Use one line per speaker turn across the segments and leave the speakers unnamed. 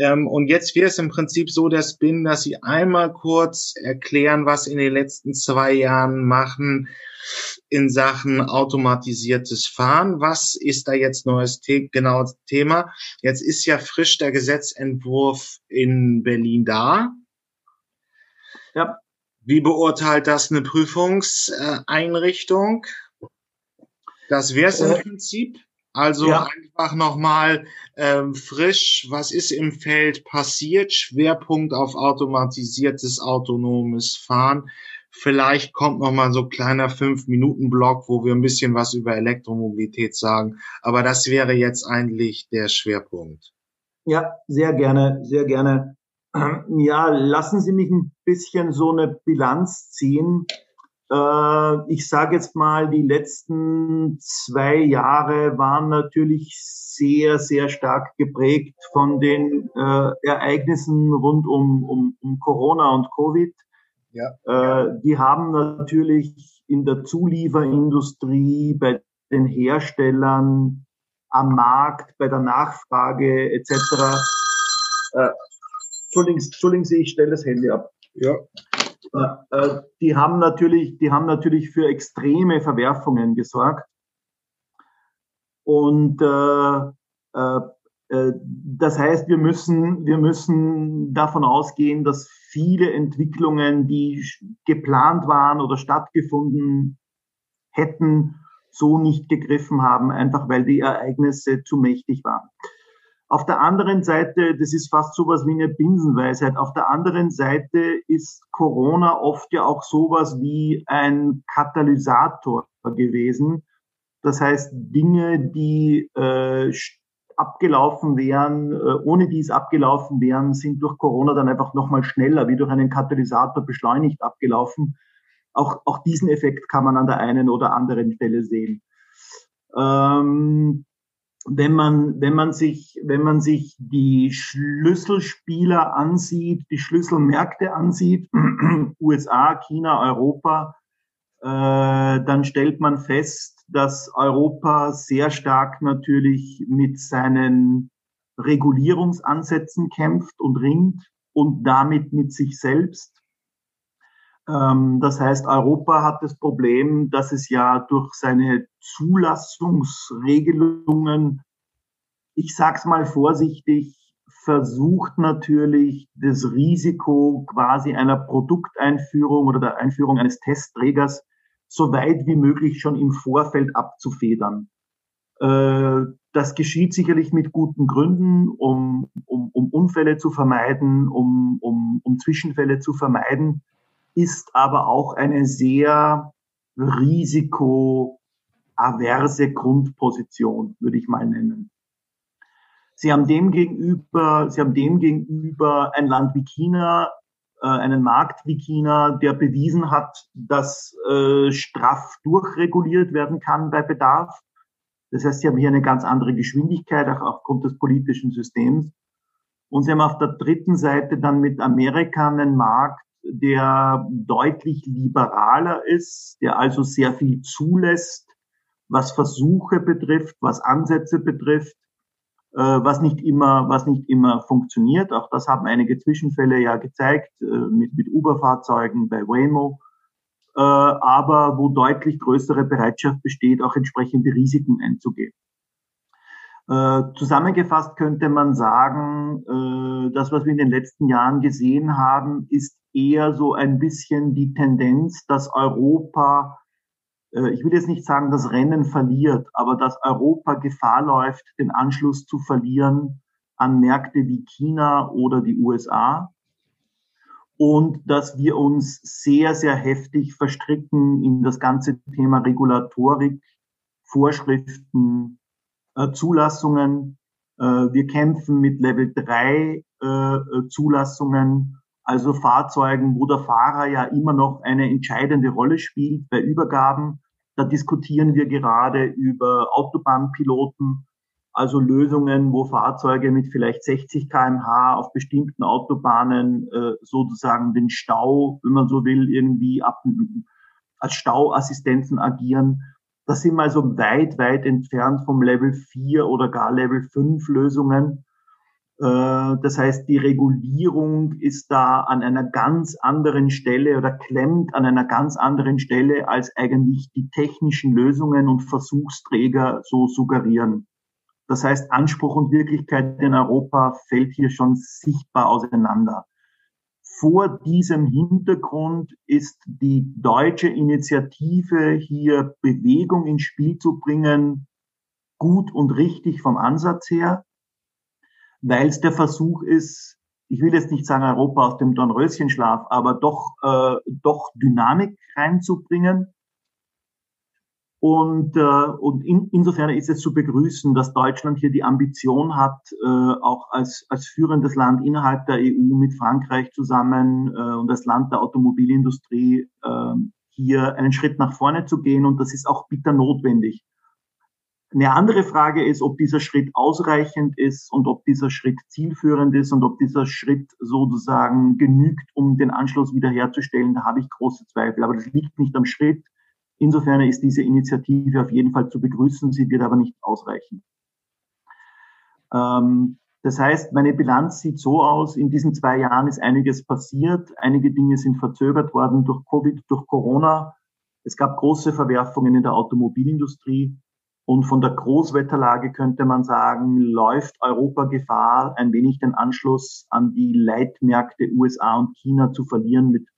Ähm, und jetzt wäre es im Prinzip so der Spin, dass Sie einmal kurz erklären, was in den letzten zwei Jahren machen in Sachen automatisiertes Fahren. Was ist da jetzt neues The genau Thema? Jetzt ist ja frisch der Gesetzentwurf in Berlin da. Ja. Wie beurteilt das eine Prüfungseinrichtung? Das wäre es im äh, Prinzip. Also ja. einfach nochmal ähm, frisch, was ist im Feld passiert? Schwerpunkt auf automatisiertes, autonomes Fahren. Vielleicht kommt nochmal so kleiner Fünf-Minuten-Block, wo wir ein bisschen was über Elektromobilität sagen. Aber das wäre jetzt eigentlich der Schwerpunkt.
Ja, sehr gerne, sehr gerne. Ja, lassen Sie mich ein bisschen so eine Bilanz ziehen ich sage jetzt mal, die letzten zwei Jahre waren natürlich sehr, sehr stark geprägt von den äh, Ereignissen rund um, um, um Corona und Covid. Ja. Äh, die haben natürlich in der Zulieferindustrie, bei den Herstellern, am Markt, bei der Nachfrage etc. Äh, Entschuldigen, Entschuldigen Sie, ich stelle das Handy ab. Ja. Äh, äh, die haben natürlich, die haben natürlich für extreme Verwerfungen gesorgt. Und äh, äh, äh, das heißt, wir müssen, wir müssen davon ausgehen, dass viele Entwicklungen, die geplant waren oder stattgefunden hätten, so nicht gegriffen haben, einfach weil die Ereignisse zu mächtig waren. Auf der anderen Seite, das ist fast sowas wie eine Binsenweisheit, auf der anderen Seite ist Corona oft ja auch sowas wie ein Katalysator gewesen. Das heißt, Dinge, die äh, abgelaufen wären, äh, ohne die es abgelaufen wären, sind durch Corona dann einfach nochmal schneller, wie durch einen Katalysator beschleunigt abgelaufen. Auch, auch diesen Effekt kann man an der einen oder anderen Stelle sehen. Ähm, wenn man, wenn man sich, wenn man sich die Schlüsselspieler ansieht, die Schlüsselmärkte ansieht, USA, China, Europa, äh, dann stellt man fest, dass Europa sehr stark natürlich mit seinen Regulierungsansätzen kämpft und ringt und damit mit sich selbst. Ähm, das heißt, Europa hat das Problem, dass es ja durch seine Zulassungsregelungen, ich sag's mal vorsichtig, versucht natürlich das Risiko quasi einer Produkteinführung oder der Einführung eines Testträgers so weit wie möglich schon im Vorfeld abzufedern. Äh, das geschieht sicherlich mit guten Gründen, um, um, um Unfälle zu vermeiden, um, um, um Zwischenfälle zu vermeiden ist aber auch eine sehr risikoaverse Grundposition, würde ich mal nennen. Sie haben dem gegenüber, Sie haben dem gegenüber ein Land wie China, äh, einen Markt wie China, der bewiesen hat, dass äh, straff durchreguliert werden kann bei Bedarf. Das heißt, Sie haben hier eine ganz andere Geschwindigkeit, auch aufgrund des politischen Systems. Und Sie haben auf der dritten Seite dann mit Amerika einen Markt, der deutlich liberaler ist, der also sehr viel zulässt, was Versuche betrifft, was Ansätze betrifft, äh, was nicht immer, was nicht immer funktioniert. Auch das haben einige Zwischenfälle ja gezeigt äh, mit, mit Uber-Fahrzeugen bei Waymo, äh, aber wo deutlich größere Bereitschaft besteht, auch entsprechende Risiken einzugehen. Äh, zusammengefasst könnte man sagen, äh, das, was wir in den letzten Jahren gesehen haben, ist eher so ein bisschen die Tendenz, dass Europa, äh, ich will jetzt nicht sagen, das Rennen verliert, aber dass Europa Gefahr läuft, den Anschluss zu verlieren an Märkte wie China oder die USA. Und dass wir uns sehr, sehr heftig verstricken in das ganze Thema Regulatorik, Vorschriften, äh, Zulassungen. Äh, wir kämpfen mit Level 3 äh, Zulassungen also Fahrzeugen, wo der Fahrer ja immer noch eine entscheidende Rolle spielt bei Übergaben. Da diskutieren wir gerade über Autobahnpiloten, also Lösungen, wo Fahrzeuge mit vielleicht 60 kmh auf bestimmten Autobahnen äh, sozusagen den Stau, wenn man so will, irgendwie ab, als Stauassistenzen agieren. Das sind wir so weit, weit entfernt vom Level 4 oder gar Level 5 Lösungen. Äh, das heißt, die Regulierung ist da an einer ganz anderen Stelle oder klemmt an einer ganz anderen Stelle, als eigentlich die technischen Lösungen und Versuchsträger so suggerieren. Das heißt, Anspruch und Wirklichkeit in Europa fällt hier schon sichtbar auseinander. Vor diesem Hintergrund ist die deutsche Initiative, hier Bewegung ins Spiel zu bringen, gut und richtig vom Ansatz her weil es der Versuch ist, ich will jetzt nicht sagen Europa aus dem Dornröschenschlaf, aber doch, äh, doch Dynamik reinzubringen. Und, äh, und in, insofern ist es zu begrüßen, dass Deutschland hier die Ambition hat, äh, auch als, als führendes Land innerhalb der EU mit Frankreich zusammen äh, und als Land der Automobilindustrie äh, hier einen Schritt nach vorne zu gehen. Und das ist auch bitter notwendig. Eine andere Frage ist, ob dieser Schritt ausreichend ist und ob dieser Schritt zielführend ist und ob dieser Schritt sozusagen genügt, um den Anschluss wiederherzustellen. Da habe ich große Zweifel. Aber das liegt nicht am Schritt. Insofern ist diese Initiative auf jeden Fall zu begrüßen. Sie wird aber nicht ausreichen. Ähm, das heißt, meine Bilanz sieht so aus, in diesen zwei Jahren ist einiges passiert. Einige Dinge sind verzögert worden durch Covid, durch Corona. Es gab große Verwerfungen in der Automobilindustrie. Und von der Großwetterlage könnte man sagen, läuft Europa Gefahr, ein wenig den Anschluss an die Leitmärkte USA und China zu verlieren, mit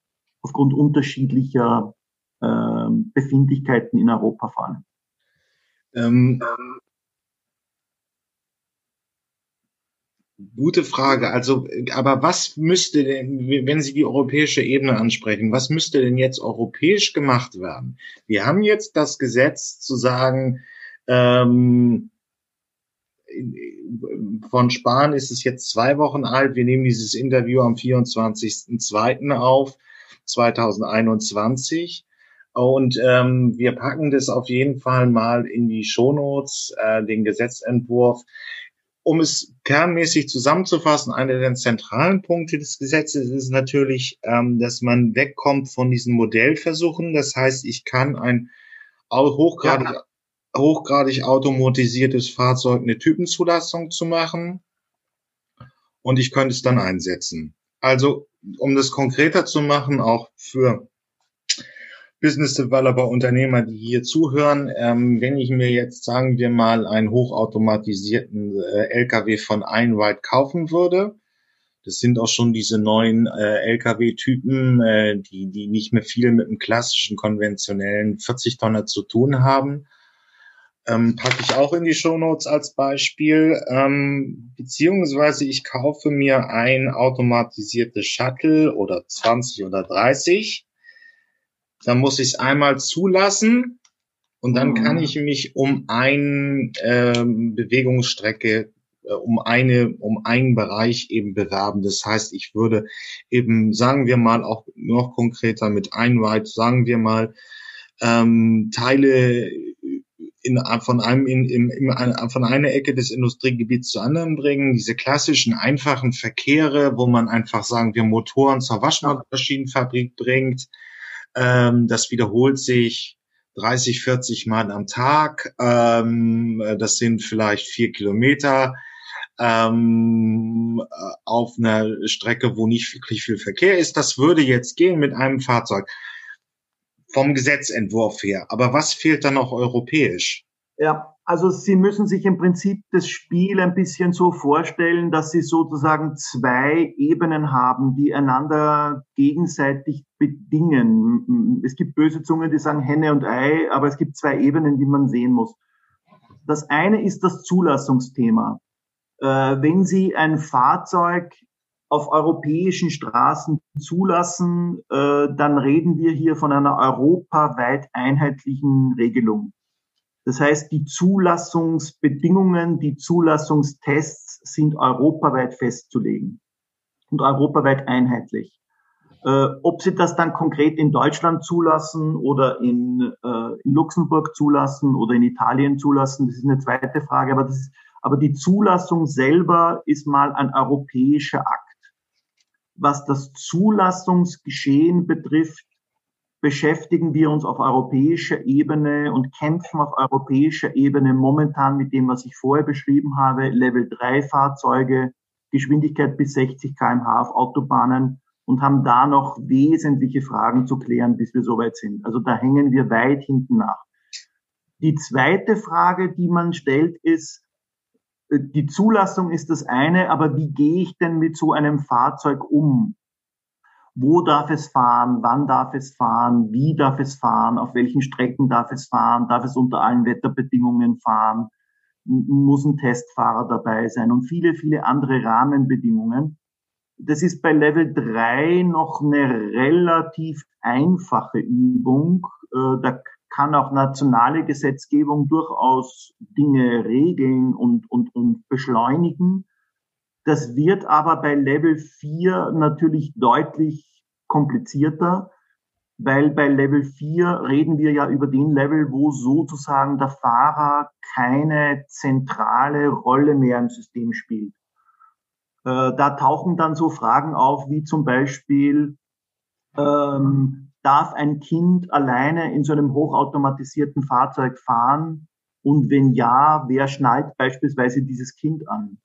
aufgrund unterschiedlicher äh, Befindlichkeiten in Europa vor allem. Ähm,
Gute Frage. Also, aber was müsste denn, wenn Sie die europäische Ebene ansprechen, was müsste denn jetzt europäisch gemacht werden? Wir haben jetzt das Gesetz zu sagen, ähm, von Spahn ist es jetzt zwei Wochen alt. Wir nehmen dieses Interview am 24.02. auf, 2021. Und ähm, wir packen das auf jeden Fall mal in die Shownotes, äh, den Gesetzentwurf. Um es kernmäßig zusammenzufassen, einer der zentralen Punkte des Gesetzes ist natürlich, ähm, dass man wegkommt von diesen Modellversuchen. Das heißt, ich kann ein hochgradig ja hochgradig automatisiertes Fahrzeug eine Typenzulassung zu machen und ich könnte es dann einsetzen. Also, um das konkreter zu machen, auch für Business Developer, Unternehmer, die hier zuhören, ähm, wenn ich mir jetzt, sagen wir mal, einen hochautomatisierten äh, LKW von Einride kaufen würde, das sind auch schon diese neuen äh, LKW-Typen, äh, die, die nicht mehr viel mit einem klassischen, konventionellen 40-Tonner zu tun haben, ähm, packe ich auch in die Shownotes als Beispiel. Ähm, beziehungsweise ich kaufe mir ein automatisiertes Shuttle oder 20 oder 30. Dann muss ich es einmal zulassen und dann mhm. kann ich mich um eine ähm, Bewegungsstrecke, äh, um eine, um einen Bereich eben bewerben. Das heißt, ich würde eben, sagen wir mal, auch noch konkreter mit Einride, sagen wir mal, ähm, Teile in, von einem in, in, in, von einer Ecke des Industriegebiets zur anderen bringen. Diese klassischen einfachen Verkehre, wo man einfach sagen wir Motoren zur Waschmaschinenfabrik bringt. Ähm, das wiederholt sich 30, 40 Mal am Tag. Ähm, das sind vielleicht vier Kilometer ähm, auf einer Strecke, wo nicht wirklich viel Verkehr ist. Das würde jetzt gehen mit einem Fahrzeug vom Gesetzentwurf her. Aber was fehlt dann noch europäisch?
Ja, also Sie müssen sich im Prinzip das Spiel ein bisschen so vorstellen, dass Sie sozusagen zwei Ebenen haben, die einander gegenseitig bedingen. Es gibt böse Zungen, die sagen Henne und Ei, aber es gibt zwei Ebenen, die man sehen muss. Das eine ist das Zulassungsthema. Äh, wenn Sie ein Fahrzeug auf europäischen Straßen zulassen, äh, dann reden wir hier von einer europaweit einheitlichen Regelung. Das heißt, die Zulassungsbedingungen, die Zulassungstests sind europaweit festzulegen und europaweit einheitlich. Äh, ob sie das dann konkret in Deutschland zulassen oder in, äh, in Luxemburg zulassen oder in Italien zulassen, das ist eine zweite Frage. Aber, das ist, aber die Zulassung selber ist mal ein europäischer Akt was das Zulassungsgeschehen betrifft, beschäftigen wir uns auf europäischer Ebene und kämpfen auf europäischer Ebene momentan mit dem, was ich vorher beschrieben habe, Level 3 Fahrzeuge, Geschwindigkeit bis 60 kmh auf Autobahnen und haben da noch wesentliche Fragen zu klären, bis wir soweit sind. Also da hängen wir weit hinten nach. Die zweite Frage, die man stellt, ist, die Zulassung ist das eine, aber wie gehe ich denn mit so einem Fahrzeug um? Wo darf es fahren? Wann darf es fahren? Wie darf es fahren? Auf welchen Strecken darf es fahren? Darf es unter allen Wetterbedingungen fahren? Muss ein Testfahrer dabei sein? Und viele, viele andere Rahmenbedingungen. Das ist bei Level 3 noch eine relativ einfache Übung. Äh, da kann auch nationale Gesetzgebung durchaus Dinge regeln und, und, und beschleunigen. Das wird aber bei Level 4 natürlich deutlich komplizierter, weil bei Level 4 reden wir ja über den Level, wo sozusagen der Fahrer keine zentrale Rolle mehr im System spielt. Äh, da tauchen dann so Fragen auf, wie zum Beispiel, ähm, darf ein Kind alleine in so einem hochautomatisierten Fahrzeug fahren? Und wenn ja, wer schnallt beispielsweise dieses Kind an?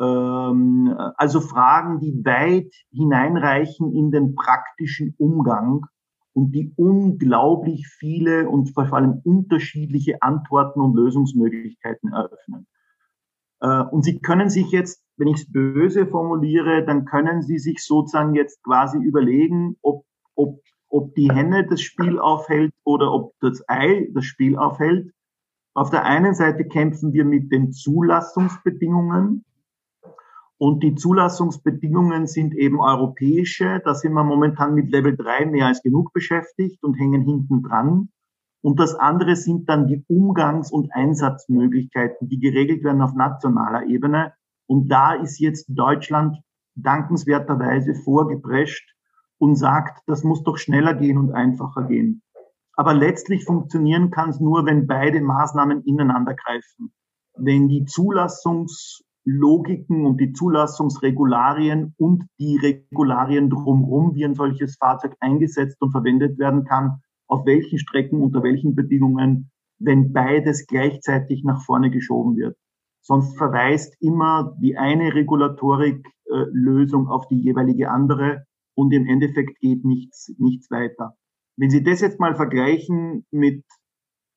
Ähm, also Fragen, die weit hineinreichen in den praktischen Umgang und die unglaublich viele und vor allem unterschiedliche Antworten und Lösungsmöglichkeiten eröffnen. Äh, und Sie können sich jetzt, wenn ich es böse formuliere, dann können Sie sich sozusagen jetzt quasi überlegen, ob, ob, ob die Henne das Spiel aufhält oder ob das Ei das Spiel aufhält. Auf der einen Seite kämpfen wir mit den Zulassungsbedingungen, und die Zulassungsbedingungen sind eben europäische. Da sind wir momentan mit Level 3 mehr als genug beschäftigt und hängen hinten dran. Und das andere sind dann die Umgangs- und Einsatzmöglichkeiten, die geregelt werden auf nationaler Ebene. Und da ist jetzt Deutschland dankenswerterweise vorgeprescht und sagt, das muss doch schneller gehen und einfacher gehen. Aber letztlich funktionieren kann es nur, wenn beide Maßnahmen ineinander greifen. Wenn die Zulassungs- Logiken und die Zulassungsregularien und die Regularien drumherum, wie ein solches Fahrzeug eingesetzt und verwendet werden kann, auf welchen Strecken, unter welchen Bedingungen, wenn beides gleichzeitig nach vorne geschoben wird. Sonst verweist immer die eine Regulatorik-Lösung auf die jeweilige andere und im Endeffekt geht nichts, nichts weiter. Wenn Sie das jetzt mal vergleichen mit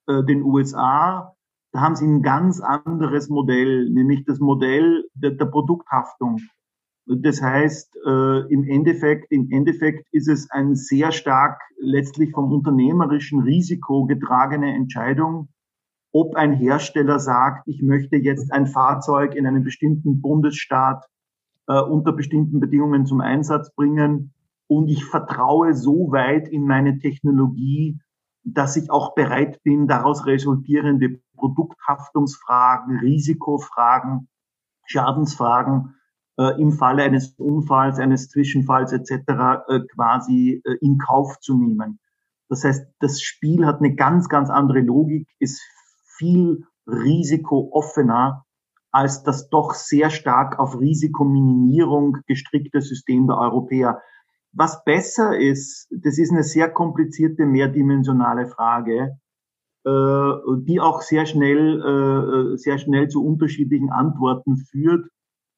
äh, den USA, da haben sie ein ganz anderes Modell, nämlich das Modell der, der Produkthaftung. Das heißt, äh, im Endeffekt, im Endeffekt ist es ein sehr stark letztlich vom unternehmerischen Risiko getragene Entscheidung, ob ein Hersteller sagt, ich möchte jetzt ein Fahrzeug in einem bestimmten Bundesstaat äh, unter bestimmten Bedingungen zum Einsatz bringen und ich vertraue so weit in meine Technologie, dass ich auch bereit bin, daraus resultierende Produkthaftungsfragen, Risikofragen, Schadensfragen äh, im Falle eines Unfalls, eines Zwischenfalls etc. Äh, quasi äh, in Kauf zu nehmen. Das heißt, das Spiel hat eine ganz, ganz andere Logik, ist viel risikooffener als das doch sehr stark auf Risikominimierung gestrickte System der Europäer. Was besser ist, das ist eine sehr komplizierte, mehrdimensionale Frage, äh, die auch sehr schnell, äh, sehr schnell zu unterschiedlichen Antworten führt.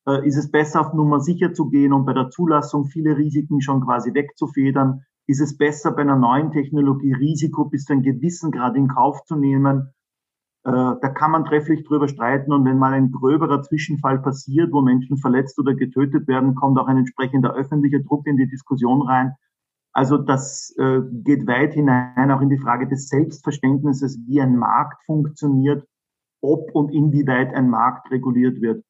Äh, ist es besser, auf Nummer sicher zu gehen und bei der Zulassung viele Risiken schon quasi wegzufedern? Ist es besser, bei einer neuen Technologie Risiko bis zu einem gewissen Grad in Kauf zu nehmen? Äh, da kann man trefflich drüber streiten und wenn mal ein gröberer Zwischenfall passiert, wo Menschen verletzt oder getötet werden, kommt auch ein entsprechender öffentlicher Druck in die Diskussion rein. Also das äh, geht weit hinein auch in die Frage des Selbstverständnisses, wie ein Markt funktioniert, ob und inwieweit ein Markt reguliert wird.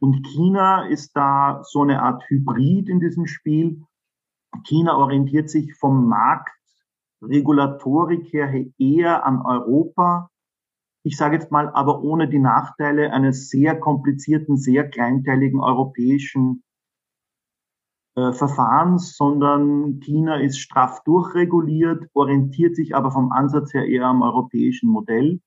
Und China ist da so eine Art Hybrid in diesem Spiel. China orientiert sich vom Markt Regulatorik her eher an Europa ich sage jetzt mal, aber ohne die Nachteile eines sehr komplizierten, sehr kleinteiligen europäischen äh, Verfahrens, sondern China ist straff durchreguliert, orientiert sich aber vom Ansatz her eher am europäischen Modell,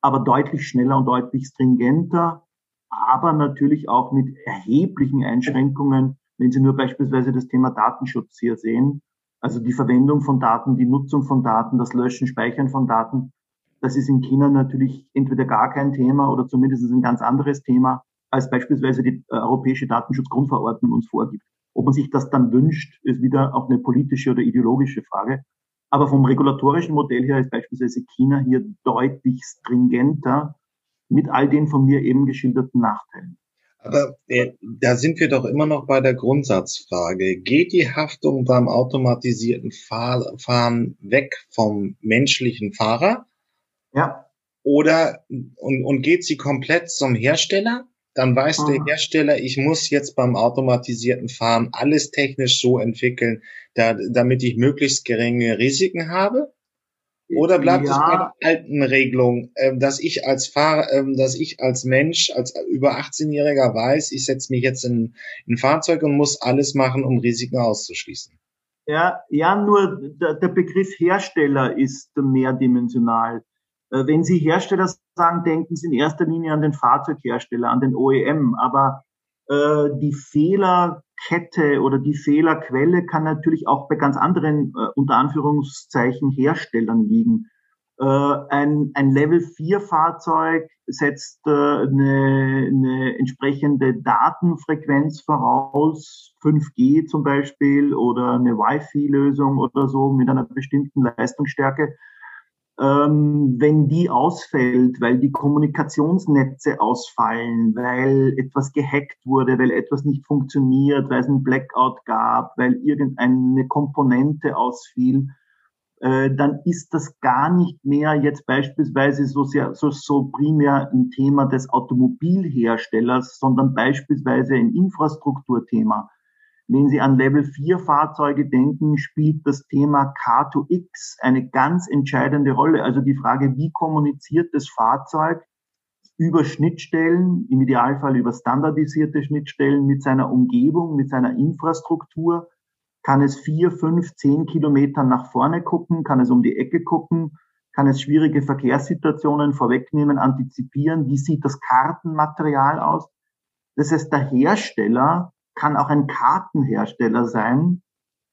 aber deutlich schneller und deutlich stringenter, aber natürlich auch mit erheblichen Einschränkungen, wenn Sie nur beispielsweise das Thema Datenschutz hier sehen, also die Verwendung von Daten, die Nutzung von Daten, das Löschen, Speichern von Daten, das ist in China natürlich entweder gar kein Thema oder zumindest ein ganz anderes Thema als beispielsweise die äh, Europäische Datenschutzgrundverordnung uns vorgibt. Ob man sich das dann wünscht, ist wieder auch eine politische oder ideologische Frage. Aber vom regulatorischen Modell her ist beispielsweise China hier deutlich stringenter mit all den von mir eben geschilderten Nachteilen.
Aber äh, da sind wir doch immer noch bei der Grundsatzfrage. Geht die Haftung beim automatisierten Fahr Fahren weg vom menschlichen Fahrer?
Ja.
Oder und, und geht sie komplett zum Hersteller? Dann weiß mhm. der Hersteller, ich muss jetzt beim automatisierten Fahren alles technisch so entwickeln, da, damit ich möglichst geringe Risiken habe. Oder bleibt ja. es bei der alten Regelung, äh, dass ich als Fahrer, äh, dass ich als Mensch, als über 18-Jähriger weiß, ich setze mich jetzt in, in ein Fahrzeug und muss alles machen, um Risiken auszuschließen?
Ja, ja, nur der, der Begriff Hersteller ist mehrdimensional. Äh, wenn Sie Hersteller sagen, denken Sie in erster Linie an den Fahrzeughersteller, an den OEM, aber äh, die Fehlerkette oder die Fehlerquelle kann natürlich auch bei ganz anderen, äh, unter Anführungszeichen, Herstellern liegen. Äh, ein, ein Level 4 Fahrzeug setzt äh, eine, eine entsprechende Datenfrequenz voraus, 5G zum Beispiel oder eine Wi-Fi-Lösung oder so mit einer bestimmten Leistungsstärke wenn die ausfällt, weil die Kommunikationsnetze ausfallen, weil etwas gehackt wurde, weil etwas nicht funktioniert, weil es einen Blackout gab, weil irgendeine Komponente ausfiel, äh, dann ist das gar nicht mehr jetzt beispielsweise so sehr, so, so primär ein Thema des Automobilherstellers, sondern beispielsweise ein Infrastrukturthema. Wenn Sie an Level 4 Fahrzeuge denken, spielt das Thema K2X eine ganz entscheidende Rolle. Also die Frage, wie kommuniziert das Fahrzeug über Schnittstellen, im Idealfall über standardisierte Schnittstellen mit seiner Umgebung, mit seiner Infrastruktur. Kann es vier, fünf, zehn Kilometer nach vorne gucken? Kann es um die Ecke gucken? Kann es schwierige Verkehrssituationen vorwegnehmen, antizipieren? Wie sieht das Kartenmaterial aus? Das heißt, der Hersteller kann auch ein Kartenhersteller sein,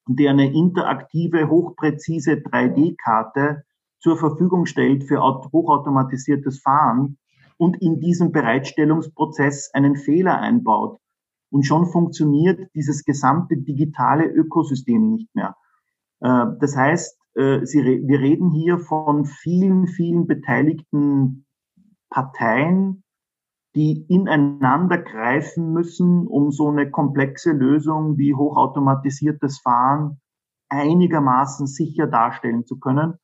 der eine interaktive, hochpräzise 3D-Karte zur Verfügung stellt für hochautomatisiertes Fahren und in diesem Bereitstellungsprozess einen Fehler einbaut. Und schon funktioniert dieses gesamte digitale Ökosystem nicht mehr. Äh, das heißt, äh, wir reden hier von vielen, vielen beteiligten Parteien, die ineinander greifen müssen, um so eine komplexe Lösung wie hochautomatisiertes Fahren einigermaßen sicher darstellen zu können.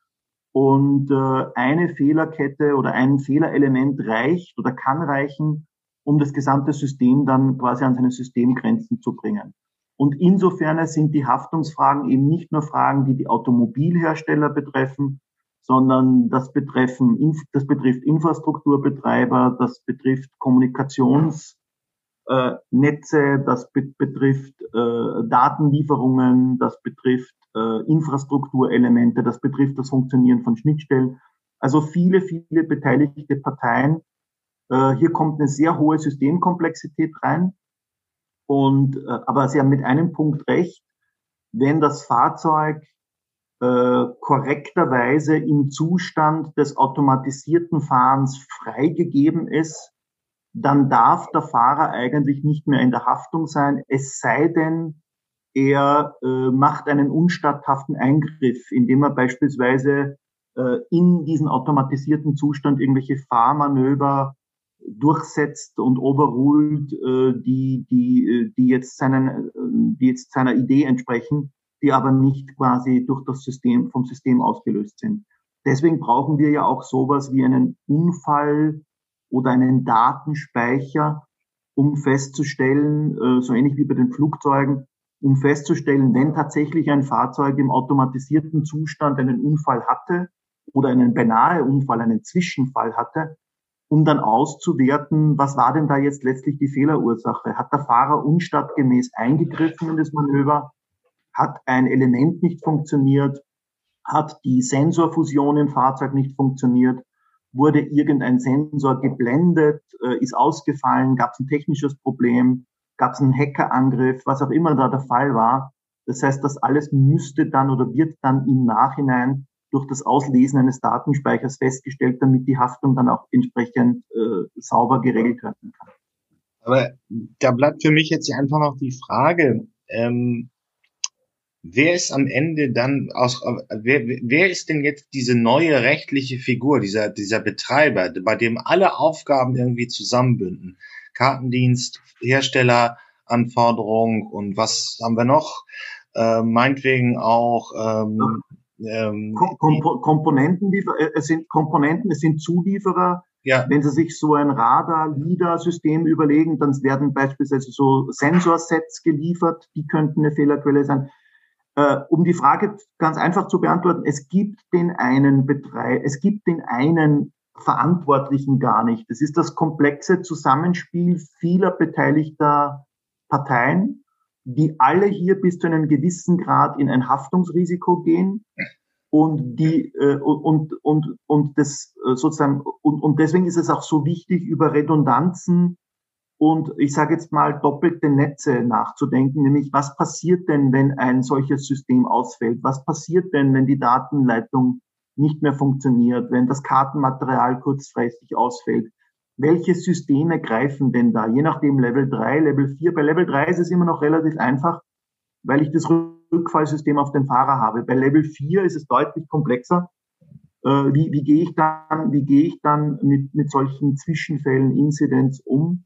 Und äh, eine Fehlerkette oder ein Fehlerelement reicht oder kann reichen, um das gesamte System dann quasi an seine Systemgrenzen zu bringen. Und insofern sind die Haftungsfragen eben nicht nur Fragen, die die Automobilhersteller betreffen, sondern das, betreffen, das betrifft Infrastrukturbetreiber, das betrifft Kommunikationsnetze, äh, das betrifft äh, Datenlieferungen, das betrifft äh, Infrastrukturelemente, das betrifft das Funktionieren von Schnittstellen. Also viele, viele beteiligte Parteien. Hier kommt eine sehr hohe Systemkomplexität rein. Und, aber Sie haben mit einem Punkt recht. Wenn das Fahrzeug äh, korrekterweise im Zustand des automatisierten Fahrens freigegeben ist, dann darf der Fahrer eigentlich nicht mehr in der Haftung sein, es sei denn, er äh, macht einen unstatthaften Eingriff, indem er beispielsweise äh, in diesen automatisierten Zustand irgendwelche Fahrmanöver durchsetzt und overruled, äh, die, die, äh, die, jetzt seinen, äh, die jetzt seiner Idee entsprechen die aber nicht quasi durch das System, vom System ausgelöst sind. Deswegen brauchen wir ja auch sowas wie einen Unfall oder einen Datenspeicher, um festzustellen, äh, so ähnlich wie bei den Flugzeugen, um festzustellen, wenn tatsächlich ein Fahrzeug im automatisierten Zustand einen Unfall hatte oder einen beinahe Unfall, einen Zwischenfall hatte, um dann auszuwerten, was war denn da jetzt letztlich die Fehlerursache? Hat der Fahrer unstattgemäß eingegriffen in das Manöver? Hat ein Element nicht funktioniert, hat die Sensorfusion im Fahrzeug nicht funktioniert, wurde irgendein Sensor geblendet, äh, ist ausgefallen, gab es ein technisches Problem, gab es einen Hackerangriff, was auch immer da der Fall war. Das heißt, das alles müsste dann oder wird dann im Nachhinein durch das Auslesen eines Datenspeichers festgestellt, damit die Haftung dann auch entsprechend äh, sauber geregelt werden kann.
Aber da bleibt für mich jetzt einfach noch die Frage, ähm, wer ist am Ende dann aus, wer, wer ist denn jetzt diese neue rechtliche Figur, dieser, dieser Betreiber, bei dem alle Aufgaben irgendwie zusammenbünden? Kartendienst, Herstelleranforderung und was haben wir noch? Äh, meinetwegen auch ähm,
ähm, Kom Komponenten, äh, es sind Komponenten, es sind Zulieferer. Ja. Wenn Sie sich so ein Radar-LIDAR-System überlegen, dann werden beispielsweise so Sensorsets geliefert, die könnten eine Fehlerquelle sein. Äh, um die Frage ganz einfach zu beantworten, es gibt den einen Betreib, es gibt den einen Verantwortlichen gar nicht. Es ist das komplexe Zusammenspiel vieler beteiligter Parteien, die alle hier bis zu einem gewissen Grad in ein Haftungsrisiko gehen und die äh, und und und das äh, sozusagen und, und deswegen ist es auch so wichtig über Redundanzen und ich sage jetzt mal doppelte Netze nachzudenken, nämlich was passiert denn, wenn ein solches System ausfällt? Was passiert denn, wenn die Datenleitung nicht mehr funktioniert, wenn das Kartenmaterial kurzfristig ausfällt? Welche Systeme greifen denn da? Je nachdem Level 3, Level 4. Bei Level 3 ist es immer noch relativ einfach, weil ich das Rückfallsystem auf den Fahrer habe. Bei Level 4 ist es deutlich komplexer. Äh, wie, wie gehe ich dann, wie gehe ich dann mit, mit solchen Zwischenfällen, Incidents um?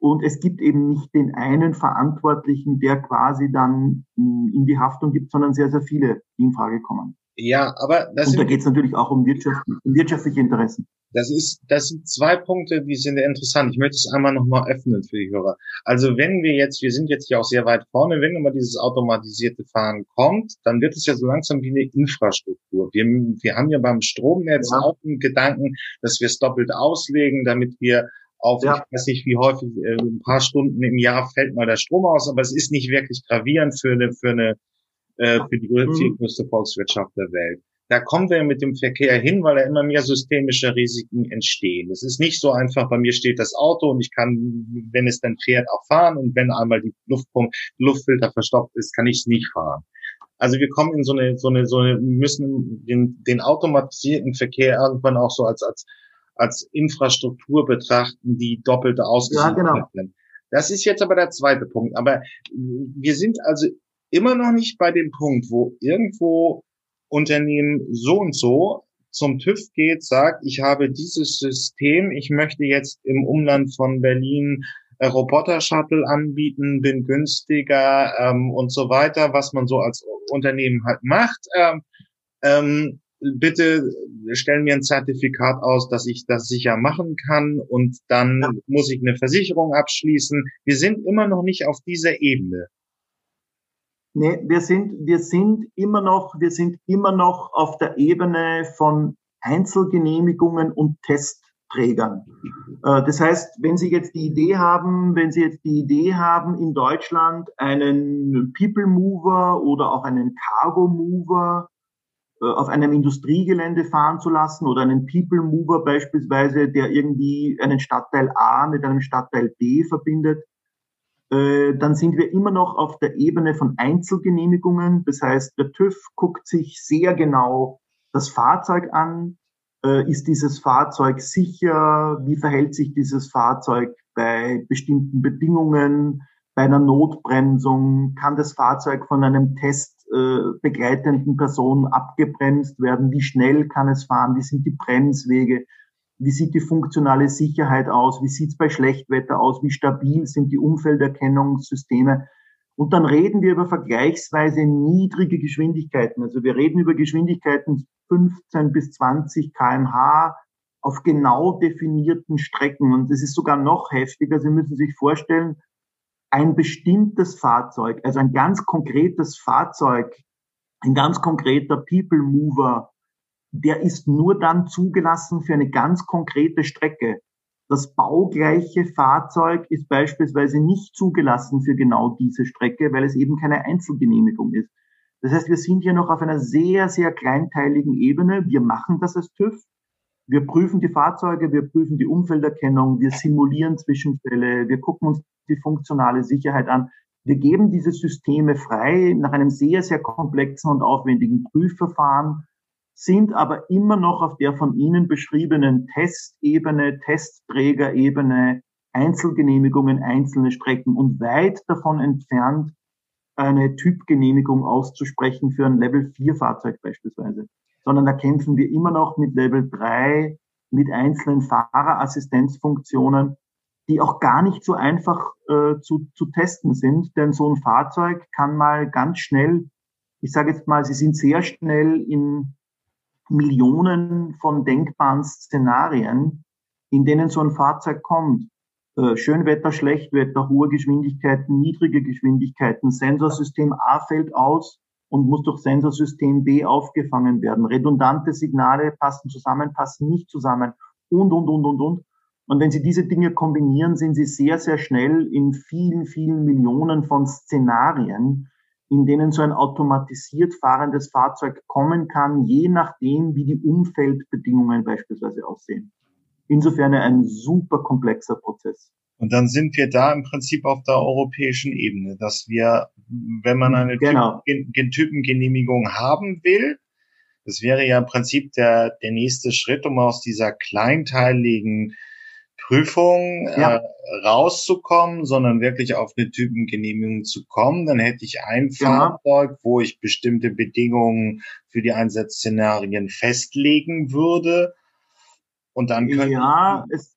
Und es gibt eben nicht den einen Verantwortlichen, der quasi dann hm, in die Haftung gibt, sondern sehr, sehr viele, die in Frage kommen.
Ja, aber
das Und da geht es natürlich auch um, Wirtschaft, um wirtschaftliche Interessen.
Das ist, das sind zwei Punkte, die sind interessant. Ich möchte es einmal nochmal öffnen für die Hörer. Also wenn wir jetzt, wir sind jetzt ja auch sehr weit vorne, wenn immer dieses automatisierte Fahren kommt, dann wird es ja so langsam wie eine Infrastruktur. Wir, wir haben ja beim Stromnetz ja. auch einen Gedanken, dass wir es doppelt auslegen, damit wir auf, ja. ich weiß nicht wie häufig, äh, ein paar Stunden im Jahr fällt mal der Strom aus, aber es ist nicht wirklich gravierend für eine, für eine, äh, für die mhm. größte Volkswirtschaft der Welt. Da kommen wir mit dem Verkehr hin, weil da immer mehr systemische Risiken entstehen. Es ist nicht so einfach, bei mir steht das Auto und ich kann, wenn es dann fährt, auch fahren und wenn einmal die Luftpumpe, Luftfilter verstopft ist, kann ich es nicht fahren. Also wir kommen in so eine, so eine, so eine, müssen den, den automatisierten Verkehr irgendwann auch so als, als als Infrastruktur betrachten, die doppelte ausgesiedelt ja, genau. sind. Das ist jetzt aber der zweite Punkt. Aber wir sind also immer noch nicht bei dem Punkt, wo irgendwo Unternehmen so und so zum TÜV geht, sagt, ich habe dieses System, ich möchte jetzt im Umland von Berlin äh, Roboter-Shuttle anbieten, bin günstiger ähm, und so weiter, was man so als Unternehmen halt macht. Ähm, ähm, bitte stellen mir ein Zertifikat aus, dass ich das sicher machen kann und dann ja. muss ich eine Versicherung abschließen. Wir sind immer noch nicht auf dieser Ebene.
Nee, wir sind, wir sind immer noch, wir sind immer noch auf der Ebene von Einzelgenehmigungen und Testträgern. Äh, das heißt, wenn Sie jetzt die Idee haben, wenn Sie jetzt die Idee haben, in Deutschland einen People Mover oder auch einen Cargo Mover auf einem Industriegelände fahren zu lassen oder einen People Mover beispielsweise, der irgendwie einen Stadtteil A mit einem Stadtteil B verbindet, äh, dann sind wir immer noch auf der Ebene von Einzelgenehmigungen. Das heißt, der TÜV guckt sich sehr genau das Fahrzeug an. Äh, ist dieses Fahrzeug sicher? Wie verhält sich dieses Fahrzeug bei bestimmten Bedingungen? Bei einer Notbremsung kann das Fahrzeug von einem Test äh, begleitenden Personen abgebremst werden? Wie schnell kann es fahren? Wie sind die Bremswege? Wie sieht die funktionale Sicherheit aus? Wie sieht es bei Schlechtwetter aus? Wie stabil sind die Umfelderkennungssysteme? Und dann reden wir über vergleichsweise niedrige Geschwindigkeiten. Also wir reden über Geschwindigkeiten 15 bis 20 kmh auf genau definierten Strecken. Und es ist sogar noch heftiger. Sie müssen sich vorstellen, ein bestimmtes Fahrzeug, also ein ganz konkretes Fahrzeug, ein ganz konkreter People Mover, der ist nur dann zugelassen für eine ganz konkrete Strecke. Das baugleiche Fahrzeug ist beispielsweise nicht zugelassen für genau diese Strecke, weil es eben keine Einzelgenehmigung ist. Das heißt, wir sind hier noch auf einer sehr, sehr kleinteiligen Ebene. Wir machen das als TÜV. Wir prüfen die Fahrzeuge, wir prüfen die Umfelderkennung, wir simulieren Zwischenfälle, wir gucken uns die funktionale Sicherheit an. Wir geben diese Systeme frei nach einem sehr, sehr komplexen und aufwendigen Prüfverfahren, sind aber immer noch auf der von Ihnen beschriebenen Testebene, Testträgerebene Einzelgenehmigungen, einzelne Strecken und weit davon entfernt, eine Typgenehmigung auszusprechen für ein Level 4 Fahrzeug beispielsweise, sondern da kämpfen wir immer noch mit Level 3, mit einzelnen Fahrerassistenzfunktionen, die auch gar nicht so einfach äh, zu, zu testen sind, denn so ein Fahrzeug kann mal ganz schnell, ich sage jetzt mal, sie sind sehr schnell in Millionen von denkbaren Szenarien, in denen so ein Fahrzeug kommt. Äh, Schönwetter, Schlechtwetter, hohe Geschwindigkeiten, niedrige Geschwindigkeiten, Sensorsystem A fällt aus und muss durch Sensorsystem B aufgefangen werden. Redundante Signale passen zusammen, passen nicht zusammen und, und, und, und, und. Und wenn Sie diese Dinge kombinieren, sind Sie sehr, sehr schnell in vielen, vielen Millionen von Szenarien, in denen so ein automatisiert fahrendes Fahrzeug kommen kann, je nachdem, wie die Umfeldbedingungen beispielsweise aussehen. Insofern ein super komplexer Prozess.
Und dann sind wir da im Prinzip auf der europäischen Ebene, dass wir, wenn man eine genau. Typen, Typengenehmigung haben will, das wäre ja im Prinzip der, der nächste Schritt, um aus dieser kleinteiligen Prüfung ja. äh, rauszukommen, sondern wirklich auf eine Typengenehmigung zu kommen. Dann hätte ich ein ja. Fahrzeug, wo ich bestimmte Bedingungen für die Einsatzszenarien festlegen würde. Und dann könnte
ja, es,